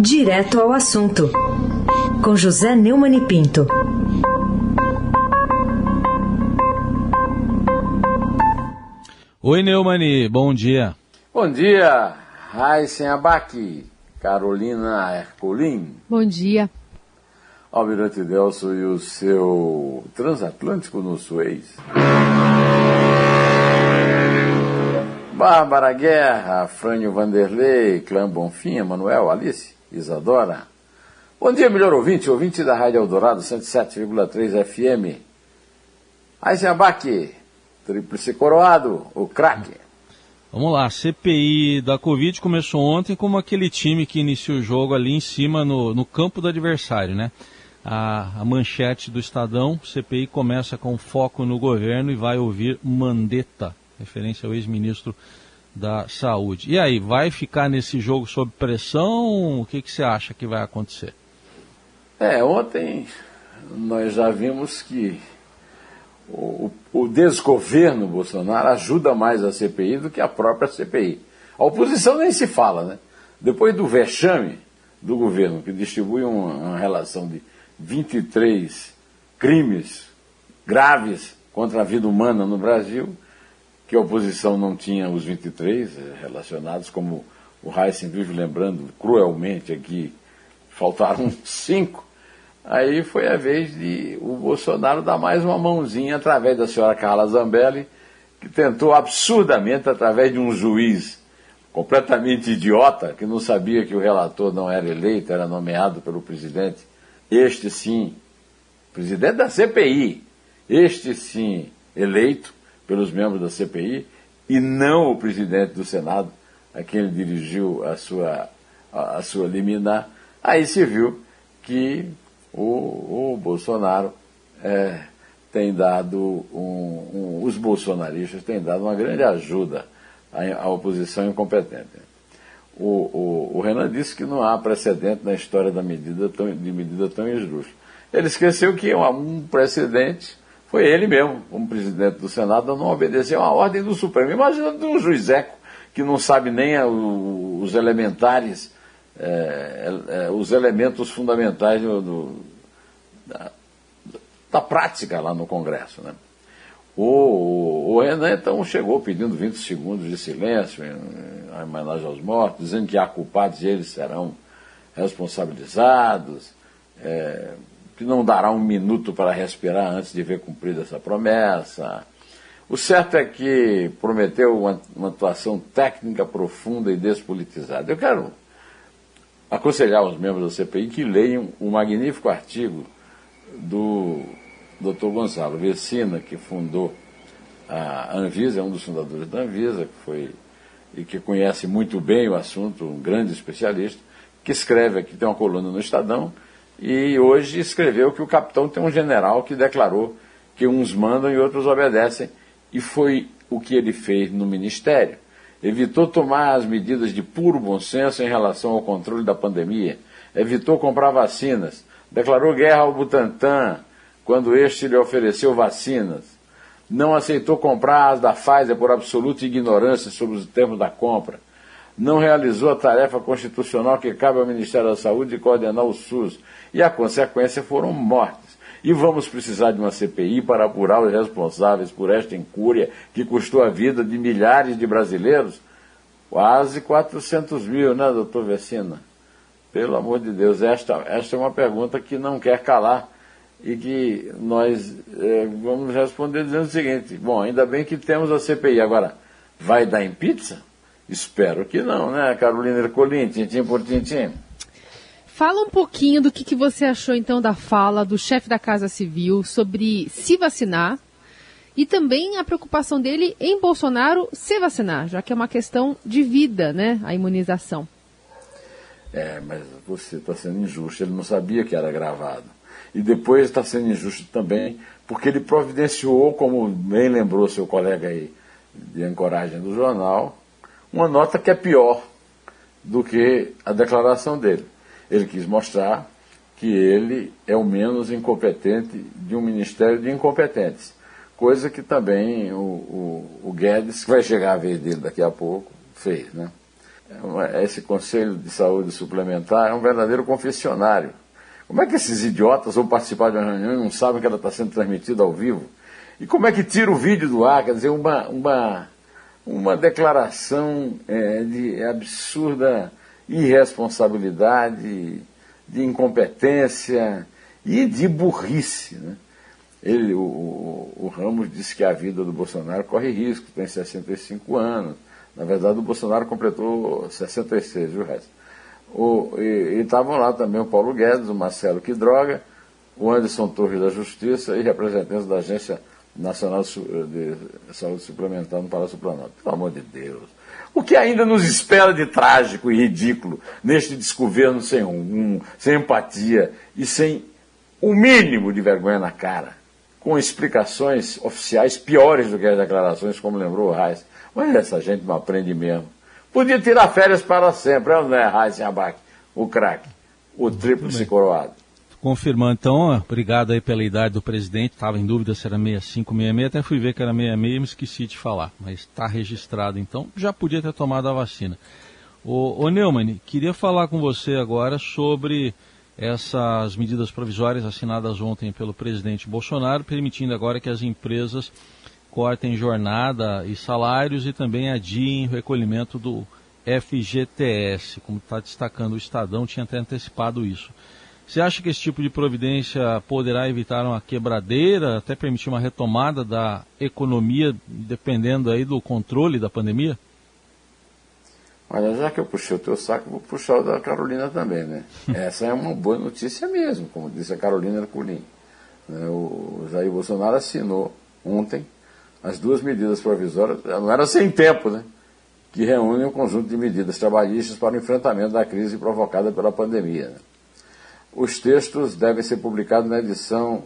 Direto ao assunto, com José Neumann e Pinto. Oi, Neumani, bom dia. Bom dia, Raíssen Abac, Carolina Ercolim. Bom dia. Almirante Delso e o seu transatlântico no Suez. Bárbara Guerra, Frânio Vanderlei, Clã Bonfim, Manuel, Alice, Isadora. Bom dia, melhor ouvinte, ouvinte da Rádio Eldorado 107,3 FM. Eisenbach, Tríplice Coroado, o craque. Vamos lá, CPI da Covid começou ontem como aquele time que inicia o jogo ali em cima no, no campo do adversário, né? A, a, manchete do Estadão, CPI começa com foco no governo e vai ouvir Mandetta, referência ao ex-ministro da Saúde. E aí, vai ficar nesse jogo sob pressão? O que, que você acha que vai acontecer? É, ontem nós já vimos que o, o desgoverno Bolsonaro ajuda mais a CPI do que a própria CPI. A oposição nem se fala, né? Depois do vexame do governo, que distribui uma, uma relação de 23 crimes graves contra a vida humana no Brasil, que a oposição não tinha os 23 eh, relacionados, como o Heisen vive lembrando cruelmente aqui, faltaram cinco. Aí foi a vez de o Bolsonaro dar mais uma mãozinha através da senhora Carla Zambelli, que tentou absurdamente, através de um juiz completamente idiota, que não sabia que o relator não era eleito, era nomeado pelo presidente, este sim, presidente da CPI, este sim eleito, pelos membros da CPI e não o presidente do Senado, a quem ele dirigiu a sua, a, sua liminar, aí se viu que o, o Bolsonaro é, tem dado um, um, os bolsonaristas têm dado uma grande ajuda à, à oposição incompetente. O, o, o, Renan disse que não há precedente na história da medida tão, de medida tão injusta. Ele esqueceu que um, um precedente foi ele mesmo, como presidente do Senado, não obedeceu a ordem do Supremo. Imagina de um juizeco que não sabe nem a, os elementares, é, é, os elementos fundamentais do, do, da, da, prática lá no Congresso. Né? O, o, o, Renan, então, chegou pedindo 20 segundos de silêncio em, em homenagem aos mortos, dizendo que há culpados e eles serão responsabilizados. É, que não dará um minuto para respirar antes de ver cumprida essa promessa. O certo é que prometeu uma, uma atuação técnica profunda e despolitizada. Eu quero aconselhar os membros da CPI que leiam o magnífico artigo do Dr. Gonçalo Vecina, que fundou a Anvisa, é um dos fundadores da Anvisa, que foi e que conhece muito bem o assunto, um grande especialista, que escreve aqui, tem uma coluna no Estadão, e hoje escreveu que o capitão tem um general que declarou que uns mandam e outros obedecem, e foi o que ele fez no ministério. Evitou tomar as medidas de puro bom senso em relação ao controle da pandemia, evitou comprar vacinas, declarou guerra ao Butantan quando este lhe ofereceu vacinas, não aceitou comprar as da Pfizer por absoluta ignorância sobre os termos da compra, não realizou a tarefa constitucional que cabe ao Ministério da Saúde de coordenar o SUS, e a consequência foram mortes. E vamos precisar de uma CPI para apurar os responsáveis por esta incúria que custou a vida de milhares de brasileiros? Quase 400 mil, né, doutor Vecina? Pelo amor de Deus, esta, esta é uma pergunta que não quer calar e que nós é, vamos responder dizendo o seguinte: bom, ainda bem que temos a CPI. Agora, vai dar em pizza? Espero que não, né, Carolina Ercolim, tintim por tintim. Fala um pouquinho do que, que você achou então da fala do chefe da Casa Civil sobre se vacinar e também a preocupação dele em Bolsonaro se vacinar, já que é uma questão de vida, né, a imunização. É, mas você está sendo injusto, ele não sabia que era gravado. E depois está sendo injusto também, porque ele providenciou, como bem lembrou seu colega aí de ancoragem do jornal, uma nota que é pior do que a declaração dele. Ele quis mostrar que ele é o menos incompetente de um ministério de incompetentes. Coisa que também o, o, o Guedes, que vai chegar a vez dele daqui a pouco, fez. Né? é esse Conselho de Saúde Suplementar é um verdadeiro confessionário. Como é que esses idiotas vão participar de uma reunião e não sabem que ela está sendo transmitida ao vivo? E como é que tira o vídeo do ar? Quer dizer, uma, uma, uma declaração é, de absurda irresponsabilidade, de incompetência e de burrice. Né? Ele, o, o, Ramos disse que a vida do Bolsonaro corre risco, tem 65 anos. Na verdade, o Bolsonaro completou 66, viu, Resto? O, e estavam lá também o Paulo Guedes, o Marcelo Quidroga, o Anderson Torres da Justiça e representantes da Agência Nacional de Saúde Suplementar no Palácio Planalto. Pelo amor de Deus. O que ainda nos espera de trágico e ridículo neste desgoverno sem, um, sem empatia e sem o mínimo de vergonha na cara, com explicações oficiais piores do que as declarações, como lembrou o Reis. Mas essa gente não aprende mesmo. Podia tirar férias para sempre, não é, Reis Abac, o craque, o tríplice coroado. Confirmando, então, obrigado aí pela idade do presidente, estava em dúvida se era 65, 66, até fui ver que era 66 e me esqueci de falar, mas está registrado, então. Já podia ter tomado a vacina. Ô, ô Neumann, queria falar com você agora sobre essas medidas provisórias assinadas ontem pelo presidente Bolsonaro, permitindo agora que as empresas cortem jornada e salários e também adiem o recolhimento do FGTS, como está destacando o Estadão, tinha até antecipado isso. Você acha que esse tipo de providência poderá evitar uma quebradeira, até permitir uma retomada da economia, dependendo aí do controle da pandemia? Olha, já que eu puxei o teu saco, vou puxar o da Carolina também, né? Essa é uma boa notícia mesmo, como disse a Carolina Herculin. Né? O Jair Bolsonaro assinou ontem as duas medidas provisórias, não era sem tempo, né? Que reúnem um conjunto de medidas trabalhistas para o enfrentamento da crise provocada pela pandemia. Né? Os textos devem ser publicados na edição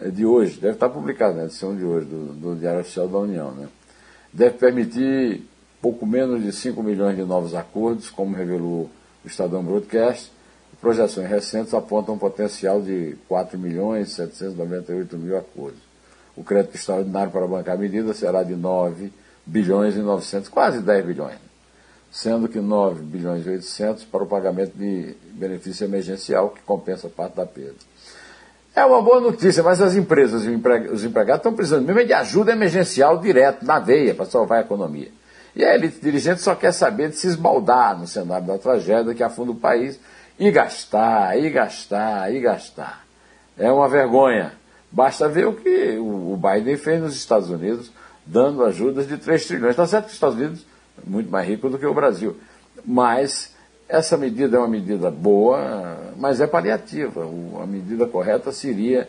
eh, de hoje, deve estar publicado na edição de hoje do, do Diário Oficial da União. Né? Deve permitir pouco menos de 5 milhões de novos acordos, como revelou o Estadão Broadcast. Projeções recentes apontam um potencial de 4 milhões e 798 mil acordos. O crédito extraordinário para bancar a medida será de 9 bilhões e 900, quase 10 bilhões sendo que 9 bilhões e 800 para o pagamento de benefício emergencial, que compensa parte da perda. É uma boa notícia, mas as empresas e os empregados estão precisando mesmo de ajuda emergencial direto, na veia, para salvar a economia. E a elite dirigente só quer saber de se esbaldar no cenário da tragédia que afunda o país e gastar, e gastar, e gastar. É uma vergonha. Basta ver o que o Biden fez nos Estados Unidos, dando ajudas de 3 trilhões. Está certo que os Estados Unidos muito mais rico do que o Brasil. Mas essa medida é uma medida boa, mas é paliativa. a medida correta seria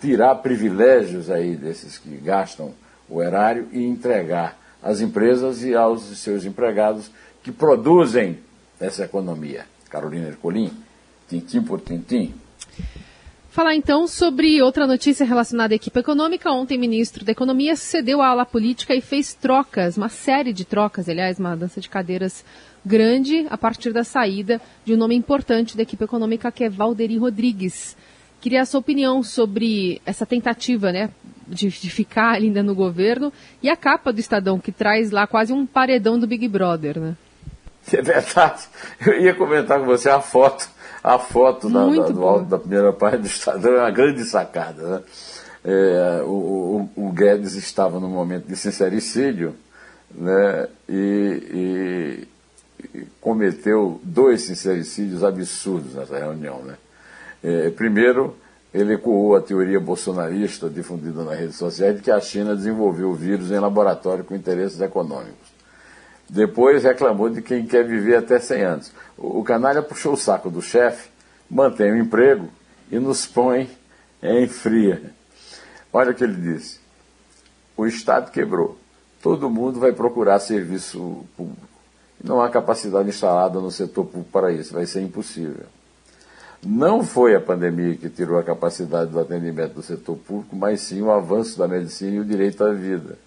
tirar privilégios aí desses que gastam o erário e entregar às empresas e aos seus empregados que produzem essa economia. Carolina Ercolim, tintim por tintim. Falar então sobre outra notícia relacionada à equipe econômica. Ontem, o ministro da Economia cedeu a ala política e fez trocas, uma série de trocas, aliás, uma dança de cadeiras grande, a partir da saída de um nome importante da equipe econômica, que é Valderi Rodrigues. Queria a sua opinião sobre essa tentativa, né, de, de ficar ainda no governo e a capa do Estadão, que traz lá quase um paredão do Big Brother, né? É verdade. Eu ia comentar com você a foto a foto da, da, do alto da primeira página do Estadão é uma grande sacada. Né? É, o, o, o, Guedes estava no momento de sincericídio né? e, e, e cometeu dois sincericídios absurdos nessa reunião. Né? É, primeiro, ele ecoou a teoria bolsonarista difundida nas redes sociais de que a China desenvolveu o vírus em laboratório com interesses econômicos. Depois reclamou de quem quer viver até 100 anos. O, canalha puxou o saco do chefe, mantém o emprego e nos põe em fria. Olha o que ele disse. O Estado quebrou. Todo mundo vai procurar serviço público. Não há capacidade instalada no setor público para isso. Vai ser impossível. Não foi a pandemia que tirou a capacidade do atendimento do setor público, mas sim o avanço da medicina e o direito à vida.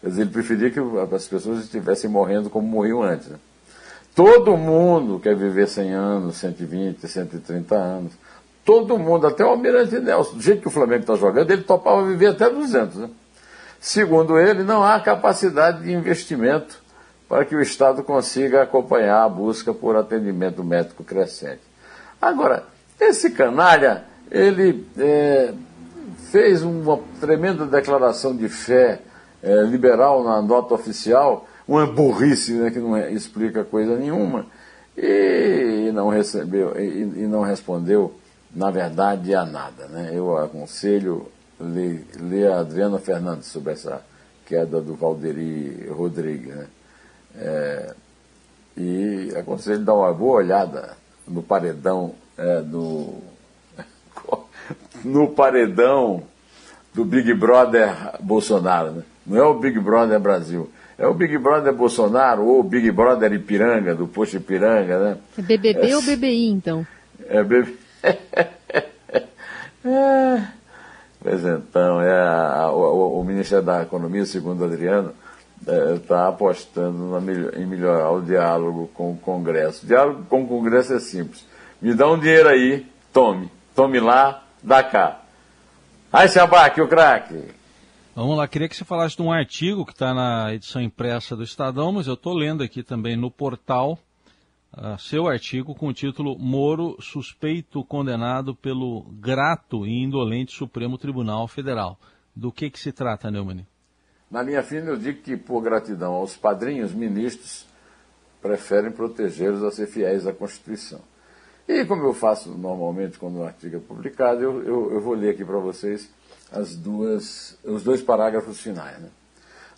Quer dizer, ele preferia que as pessoas estivessem morrendo como morriam antes. Né? Todo mundo quer viver 100 anos, 120, 130 anos. Todo mundo, até o Almirante Nelson, do jeito que o Flamengo está jogando, ele topava viver até 200. Né? Segundo ele, não há capacidade de investimento para que o Estado consiga acompanhar a busca por atendimento médico crescente. Agora, esse canalha, ele é, fez uma tremenda declaração de fé é, liberal na nota oficial, uma burrice né, que não é, explica coisa nenhuma, e, não recebeu e, e, não respondeu, na verdade, a nada. Né? Eu aconselho ler, ler a Adriana Fernandes sobre essa queda do Valderi Rodrigues. Né? É, e aconselho dar uma boa olhada no paredão é, do no paredão do Big Brother Bolsonaro, né? Não é o Big Brother Brasil. É o Big Brother Bolsonaro ou o Big Brother Ipiranga, do Posto Ipiranga, né? É BBB é, ou BBI, então? É BBB. é. Pois então, é a, o, o, Ministério da Economia, segundo Adriano, está é, apostando na, em melhorar o diálogo com o Congresso. O diálogo com o Congresso é simples. Me dá um dinheiro aí, tome. Tome lá, dá cá. Aí se abaque o craque. Vamos lá, queria que você falasse de um artigo que está na edição impressa do Estadão, mas eu estou lendo aqui também no portal uh, seu artigo com o título Moro suspeito condenado pelo grato e indolente Supremo Tribunal Federal. Do que, que se trata, Neumann? Na minha fina, eu digo que, por gratidão aos padrinhos ministros, preferem protegê-los a ser fiéis à Constituição. E como eu faço normalmente quando um artigo é publicado, eu, eu, eu vou ler aqui para vocês as duas, os dois parágrafos finais. Né?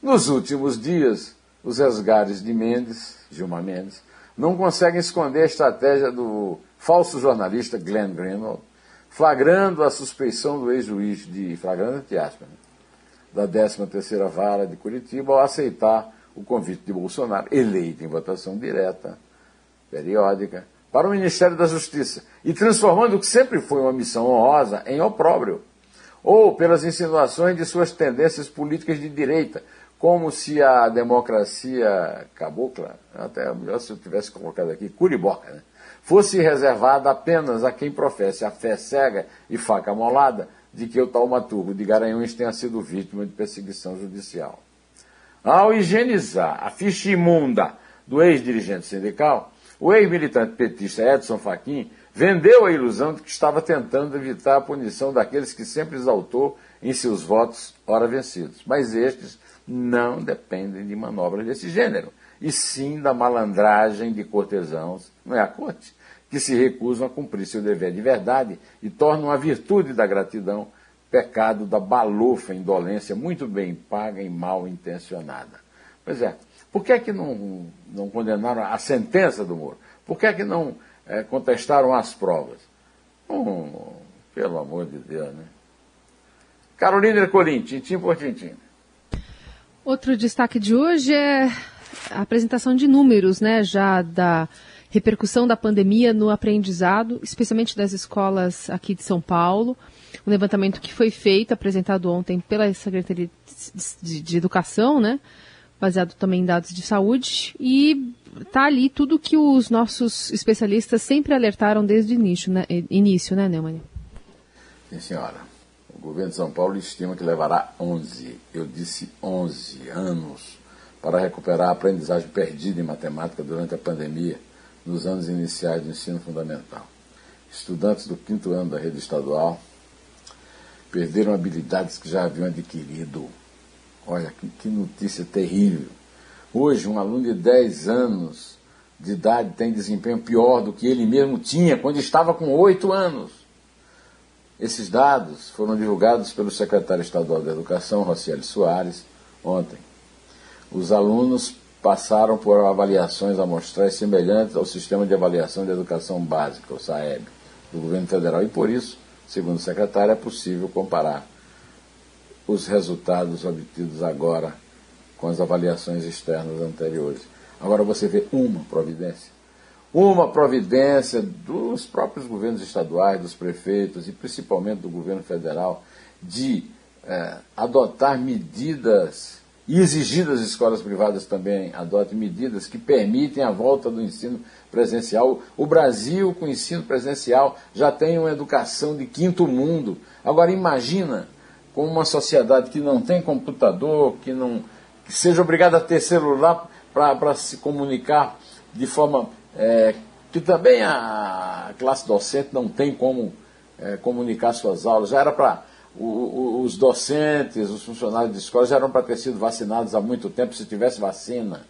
Nos últimos dias, os resgares de Mendes, Gilmar Mendes, não conseguem esconder a estratégia do falso jornalista Glenn Greenwald, flagrando a suspeição do ex-juiz de flagrante de aspas, né? da 13ª Vara de Curitiba ao aceitar o convite de Bolsonaro, eleito em votação direta, periódica, para o Ministério da Justiça, e transformando o que sempre foi uma missão honrosa em opróbrio ou pelas insinuações de suas tendências políticas de direita, como se a democracia cabocla, até melhor se eu tivesse colocado aqui, curiboca, né, fosse reservada apenas a quem professe a fé cega e faca molada de que o taumaturgo de Garanhuns tenha sido vítima de perseguição judicial. Ao higienizar a ficha imunda do ex-dirigente sindical, o ex-militante petista Edson Fachin vendeu a ilusão de que estava tentando evitar a punição daqueles que sempre exaltou em seus votos ora vencidos. Mas estes não dependem de manobras desse gênero, e sim da malandragem de cortesãos, não é a corte, que se recusam a cumprir seu dever de verdade e tornam a virtude da gratidão pecado da balofa indolência muito bem paga e mal intencionada. Pois é, por que é que não, não condenaram a sentença do Moro? Por que é que não é, contestaram as provas. Hum, pelo amor de Deus, né? Carolina Ercolim, tintim por tintim. Outro destaque de hoje é a apresentação de números, né, já da repercussão da pandemia no aprendizado, especialmente das escolas aqui de São Paulo. Um levantamento que foi feito, apresentado ontem pela Secretaria de, de Educação, né, baseado também em dados de saúde, e está ali tudo que os nossos especialistas sempre alertaram desde o início, né, início, né Neumann? Sim, senhora. O governo de São Paulo estima que levará 11, eu disse 11 anos, para recuperar a aprendizagem perdida em matemática durante a pandemia, nos anos iniciais do ensino fundamental. Estudantes do quinto ano da rede estadual perderam habilidades que já haviam adquirido. Olha, que, que notícia terrível Hoje, um aluno de 10 anos de idade tem desempenho pior do que ele mesmo tinha quando estava com 8 anos. Esses dados foram divulgados pelo secretário estadual da Educação, Rocieli Soares, ontem. Os alunos passaram por avaliações amostrais semelhantes ao Sistema de Avaliação de Educação Básica, o SAEB, do governo federal, e por isso, segundo o secretário, é possível comparar os resultados obtidos agora com as avaliações externas anteriores. Agora você vê uma providência. Uma providência dos próprios governos estaduais, dos prefeitos e principalmente do governo federal de é, adotar medidas e exigir das escolas privadas também adotem medidas que permitem a volta do ensino presencial. O Brasil, com ensino presencial, já tem uma educação de quinto mundo. Agora, imagina com uma sociedade que não tem computador, que não que seja obrigado a ter celular para se comunicar de forma é, que também a classe docente não tem como é, comunicar suas aulas. Já era para os docentes, os funcionários de escola já eram para ter sido vacinados há muito tempo se tivesse vacina.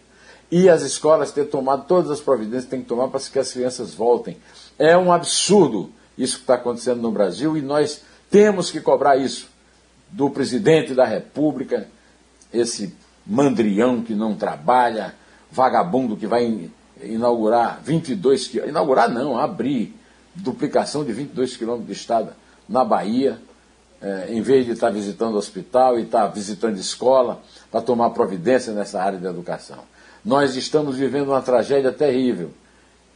E as escolas ter tomado todas as providências que tem que tomar para que as crianças voltem. É um absurdo isso que está acontecendo no Brasil e nós temos que cobrar isso do presidente da República, esse mandrião que não trabalha, vagabundo que vai inaugurar 22 quilômetros. Inaugurar não, abrir duplicação de 22 quilômetros de estrada na Bahia, é, em vez de estar visitando hospital e estar visitando escola para tomar providência nessa área de educação. Nós estamos vivendo uma tragédia terrível.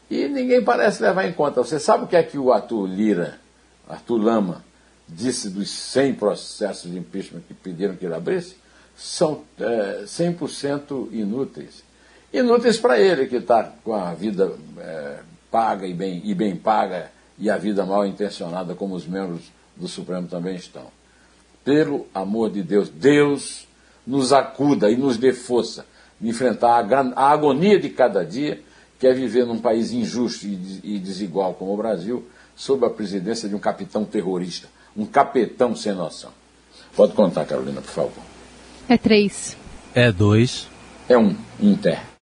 E ninguém parece levar em conta. Você sabe o que é que o Arthur Lira, Arthur Lama, disse dos 100 processos de impeachment que pediram que ele abrisse? São é, 100% inúteis. Inúteis para ele, que está com a vida é, paga e bem, e bem paga e a vida mal intencionada, como os membros do Supremo também estão. Pelo amor de Deus, Deus nos acuda e nos dê força de enfrentar a, agonia de cada dia, que é viver num país injusto e desigual como o Brasil, sob a presidência de um capitão terrorista, um capetão sem noção. Pode contar, Carolina, por favor. É três. É dois. É um, Inter.